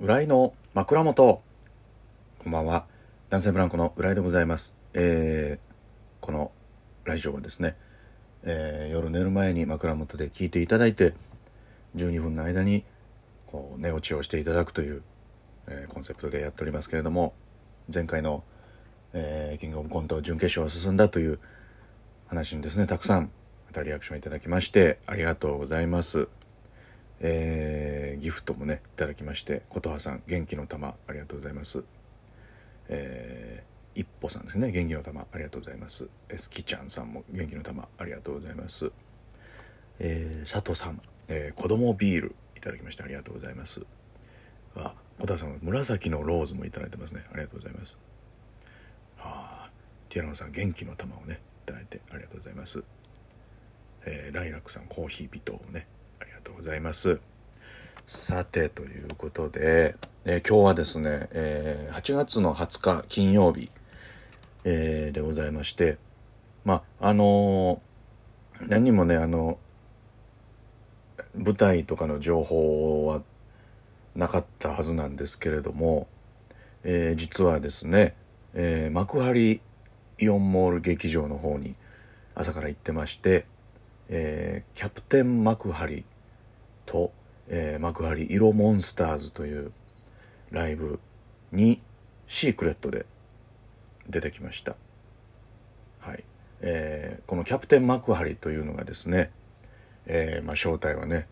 浦井の枕元。こんばんは。男性ブランコの浦井でございます。えー、このラジオはですね、えー、夜寝る前に枕元で聞いていただいて12分の間にこう寝落ちをしていただくという、えー、コンセプトでやっておりますけれども前回の、えー、キングオブコント準決勝進んだという話にですねたくさんまたリアクションいただきましてありがとうございます。えー、ギフトもねいただきまして琴葉さん元気の玉ありがとうございます。えー、一歩さんですね元気の玉ありがとうございます。すきちゃんさんも元気の玉ありがとうございます。えー、佐藤さん、えー、子供ビールいただきましてありがとうございます。あ小田さん紫のローズもいただいてますねありがとうございます。はあティアラノさん元気の玉をねいただいてありがとうございます、えー、ライラックさんコーヒー微糖をねがとうございます。さてということで、えー、今日はですね、えー、8月の20日金曜日、えー、でございましてまああの何にもねあの舞台とかの情報はなかったはずなんですけれども、えー、実はですね、えー、幕張イオンモール劇場の方に朝から行ってまして、えー、キャプテン幕張と、えー、幕張色モンスターズというライブにシークレットで出てきました。はい。えー、このキャプテン幕張というのがですね、えー、まあ、正体はね、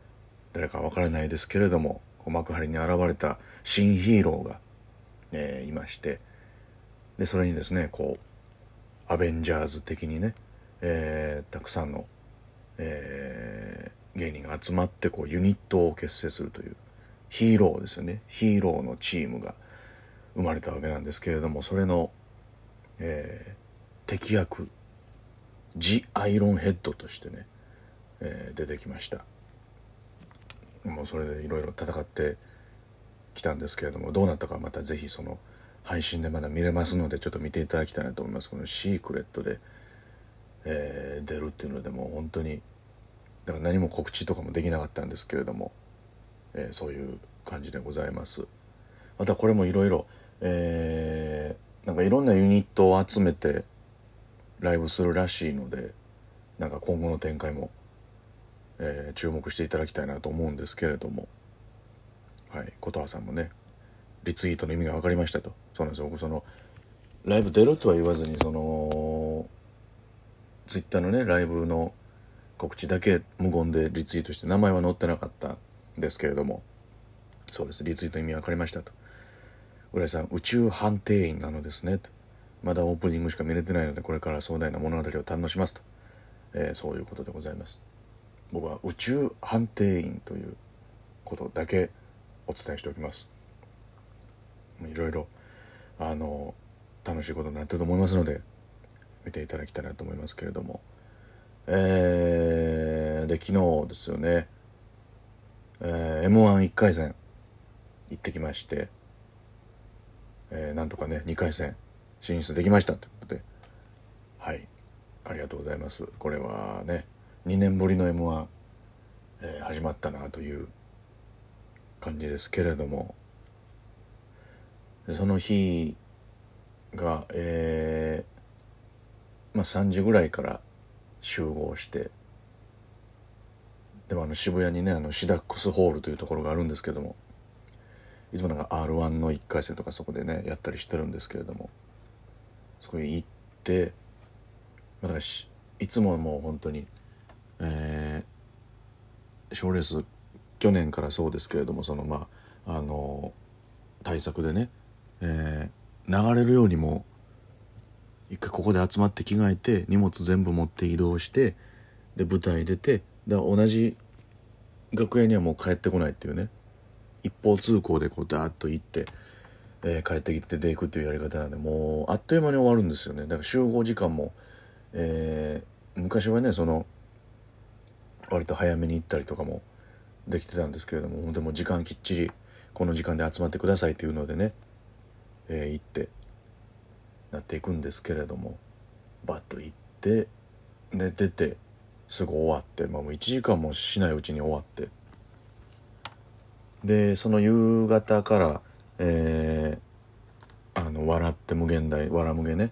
誰かわからないですけれども、幕張に現れた新ヒーローが、えー、いまして、で、それにですね、こう、アベンジャーズ的にね、えー、たくさんの、えー、芸人が集まってこうユニットを結成するというヒーローですよね。ヒーローのチームが生まれたわけなんですけれどもそれの、えー、敵役ジ・アイロンヘッドとしてね、えー、出てきました。もうそれでいろいろ戦ってきたんですけれどもどうなったかまた是非その配信でまだ見れますのでちょっと見ていただきたいなと思います。このシークレットでえー、出るっていうのでも本当にだから何も告知とかもできなかったんですけれども、えー、そういう感じでございます。またこれもいろいろえー、なんかいろんなユニットを集めてライブするらしいのでなんか今後の展開も、えー、注目していただきたいなと思うんですけれどもはい琴葉さんもねリツイートの意味が分かりましたと。そうなんですよ。僕そのライブ出るとは言わずにそのツイッターのねライブの告知だけ無言でリツイートして名前は載ってなかったんですけれども。そうです。リツイート意味分かりましたと。浦井さん宇宙判定員なのですねと。まだオープニングしか見れてないのでこれから壮大な物語を堪能しますと、えー、そういうことでございます。僕は宇宙判定員ということだけお伝えしておきます。いろいろあの楽しいことになってると思いますので見ていただきたいなと思いますけれども。えー、で昨日ですよね、えー、m 1 1回戦行ってきまして、えー、なんとかね2回戦進出できましたということで。はい。ありがとうございます。これはね2年ぶりの m 1、えー、始まったなという感じですけれども。その日がえーまあ、3時ぐらいから集合して。でもあの渋谷にねあのシダックスホールというところがあるんですけども。いつもなんか r 1の1回戦とかそこでねやったりしてるんですけれども。そこへ行ってま、だいつももう本当にえー、賞レース去年からそうですけれどもそのまああの対策でね、えー、流れるようにも一回ここで集まって着替えて荷物全部持って移動してで舞台出てだ同じ楽屋にはもう帰ってこないっていうね。一方通行でこうダーッと行って、えー、帰ってきて出ていくっていうやり方なんでもうあっという間に終わるんですよね。だから集合時間も、えー、昔はねその割と早めに行ったりとかもできてたんですけれどもでも時間きっちりこの時間で集まってくださいっていうのでね、えー、行って。なっていくんですけれどもバッと行ってで出てすぐ終わって、まあ、もう1時間もしないうちに終わってでその夕方からえー、あの「笑って無限大」「笑無限ね」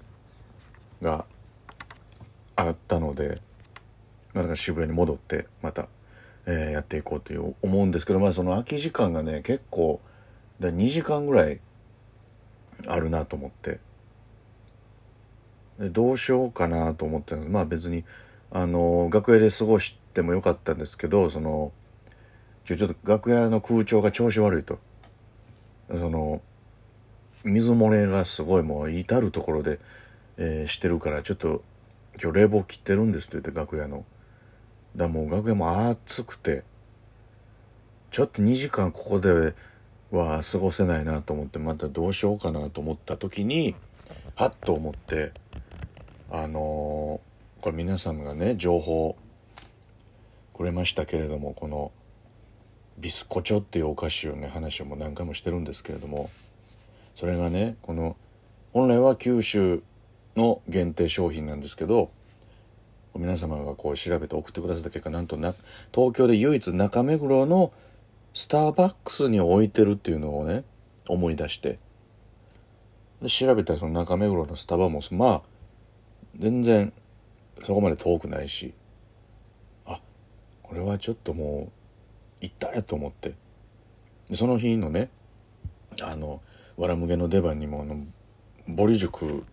があったのでなんか渋谷に戻ってまた、えー、やっていこうという思うんですけどまあその空き時間がね結構だ2時間ぐらいあるなと思ってどうしようかなと思ってまあ別にあの楽屋で過ごしてもよかったんですけどその今日ちょっと楽屋の空調が調子悪いと。その水漏れがすごいもう至る所で、えー、してるからちょっと今日冷房切ってるんですって言って楽屋の。だもう楽屋も暑くてちょっと2時間ここでは過ごせないなと思ってまたどうしようかなと思った時にはっと思ってあのー、これ皆さんがね情報くれましたけれどもこのビスコチョっていうお菓子をね話をも何回もしてるんですけれどもそれがねこの本来は九州の限定商品なんですけど皆様がこう調べて送ってくださった結果なんとな東京で唯一中目黒のスターバックスに置いてるっていうのをね思い出してで調べたらその中目黒のスタバもまあ全然そこまで遠くないしあこれはちょっともう行ったやと思って。でその日のねあのわらむげの出番にもあのボリ塾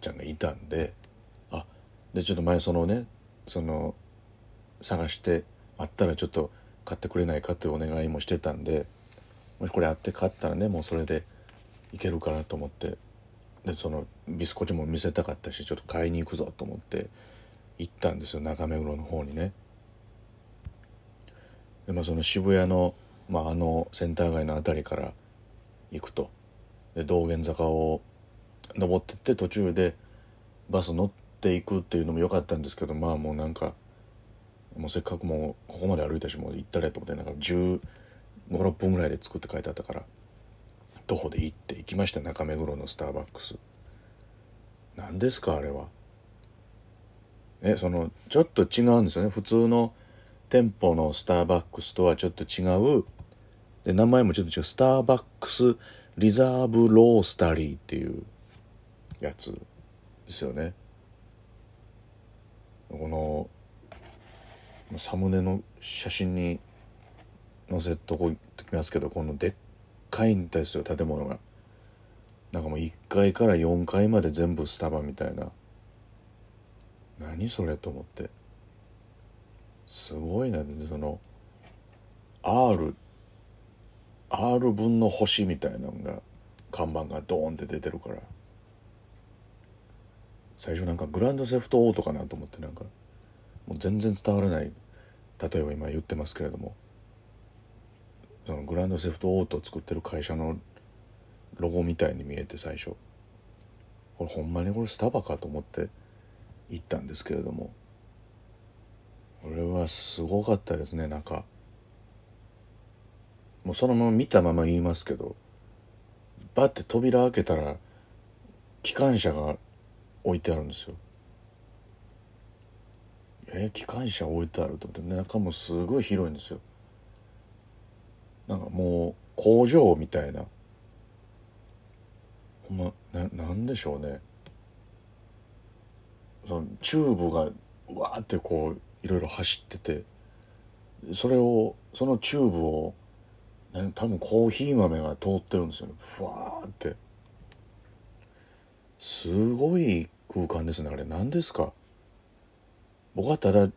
ちゃんがいたんであでちょっと前そのねその探してあったらちょっと買ってくれないかというお願いもしてたんでもしこれあって買ったらねもうそれでいけるかなと思って。でそのビスコチも見せたかったしちょっと買いに行くぞと思って行ったんですよ中目黒の方にね。でまあその渋谷の、まあ、あのセンター街の辺りから行くとで道玄坂を登ってって途中でバス乗っていくっていうのも良かったんですけどまあもうなんかもうせっかくもうここまで歩いたしもう行ったらと思ってなんか1 5 6分ぐらいで着くって書いてあったから徒歩で行って行きました中目黒のスターバックス何ですかあれは。えそのちょっと違うんですよね。普通の店舗のスターバックスとはちょっと違う。で名前もちょっと違う。スターバックスリザーブロースタリーっていうやつですよね。このサムネの写真に載せとこてきますけどこのでっかいんですよ建物が。なんかもう1階から4階まで全部スタバみたいな。何それと思って。すごいな。その R R 分の星みたいなのが看板がドーンって出てるから。最初なんかグランドセフトオートかなと思ってなんかもう全然伝わらない。例えば今言ってますけれども。そのグランドセフトオートを作ってる会社のロゴみたいに見えて最初。これほんまにこれスタバかと思って行ったんですけれども。これはすごかったですねなんかもうそのまま見たまま言いますけどバッて扉開けたら機関車が置いてあるんですよ。え機関車置いてあると思って。中もすごい広いんですよ。なんかもう工場みたいな。まななんでしょうね。そのチューブがわーってこういろいろ走っててそれをそのチューブを、多分コーヒー豆が通ってるんですよね。ふわーって。すごい空間ですねあれ。何ですか。僕はただ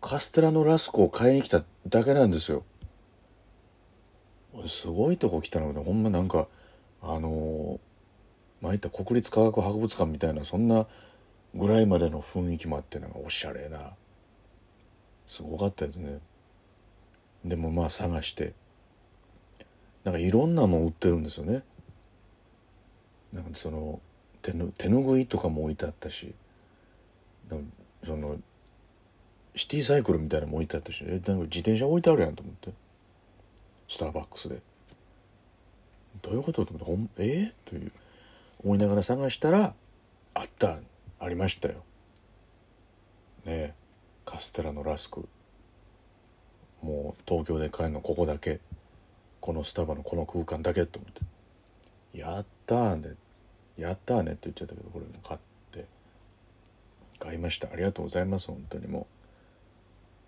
カステラのラスクを買いに来ただけなんですよ。すごいとこ来たのでほんまなんかあのまあ、いった国立科学博物館みたいなそんなぐらいまでの雰囲気もあってなんかおしゃれな。すごかったですね。でもまあ探して。なんかいろんなもん売ってるんですよね。なんかその手ぬ手ぬぐいとかも置いてあったし。そのシティサイクルみたいなのも置いてあったし。えなんか自転車置いてあるやんと思って。スターバックスで。どういうことと思ってえー、という。思いながら探したらあったありましたよ。ねえカステラのラスク。もう東京で買えるのここだけ。このスタバのこの空間だけ。と思って「やったーね。やったーね」って言っちゃったけどこれも買って。買いました。ありがとうございます。本当にも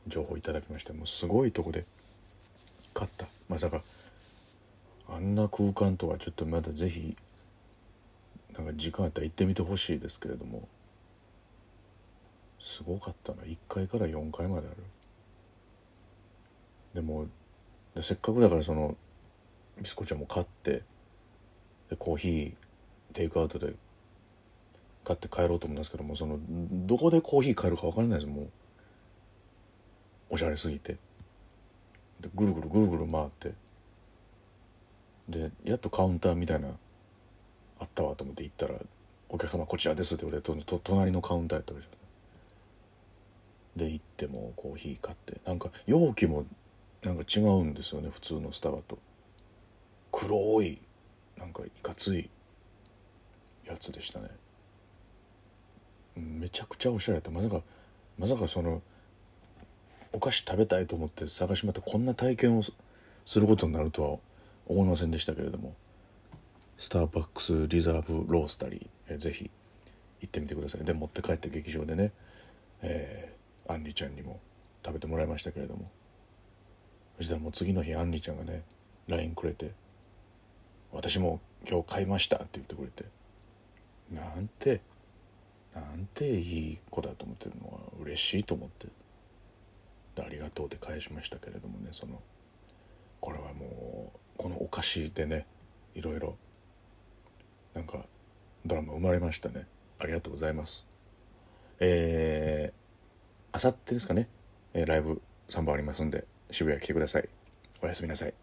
う。情報いただきまして。もうすごいとこで。買った。まさか。あんな空間とはちょっとまだ是非なんか時間あったら行ってみてほしいですけれども。すごかったな。1階から4階まである。でもせっかくだからそのビスコちゃんも買ってでコーヒーテイクアウトで買って帰ろうと思うんですけどもそのどこでコーヒー買えるか分からないです。もうおしゃれすぎて。でぐるぐるぐるぐる回って。でやっとカウンターみたいなあったわと思って行ったら「お客様こちらです」って言われてと隣のカウンターやったわけじゃんで行ってもコーヒー買って。なんか容器もなんか違うんですよね普通のスタバと。黒いなんかいかついやつでしたね。めちゃくちゃおしゃれやった。まさかまさかそのお菓子食べたいと思って探しまってこんな体験をすることになるとは思いませんでしたけれども。スターバックスリザーブロースタリー、えぜひ行ってみてください。で持って帰って劇場でね、えー、アンリちゃんにも食べてもらいましたけれども。そしたらもう次の日アンリちゃんがね LINE くれて「私も今日買いました」って言ってくれてなんてなんていい子だと思ってるのは嬉しいと思ってありがとうって返しましたけれどもねそのこれはもうこのお菓子でねいろいろなんかドラマ生まれましたね。ありがとうございます。えー、あさってですかね、えー、ライブ3本ありますんで渋谷来てください。おやすみなさい。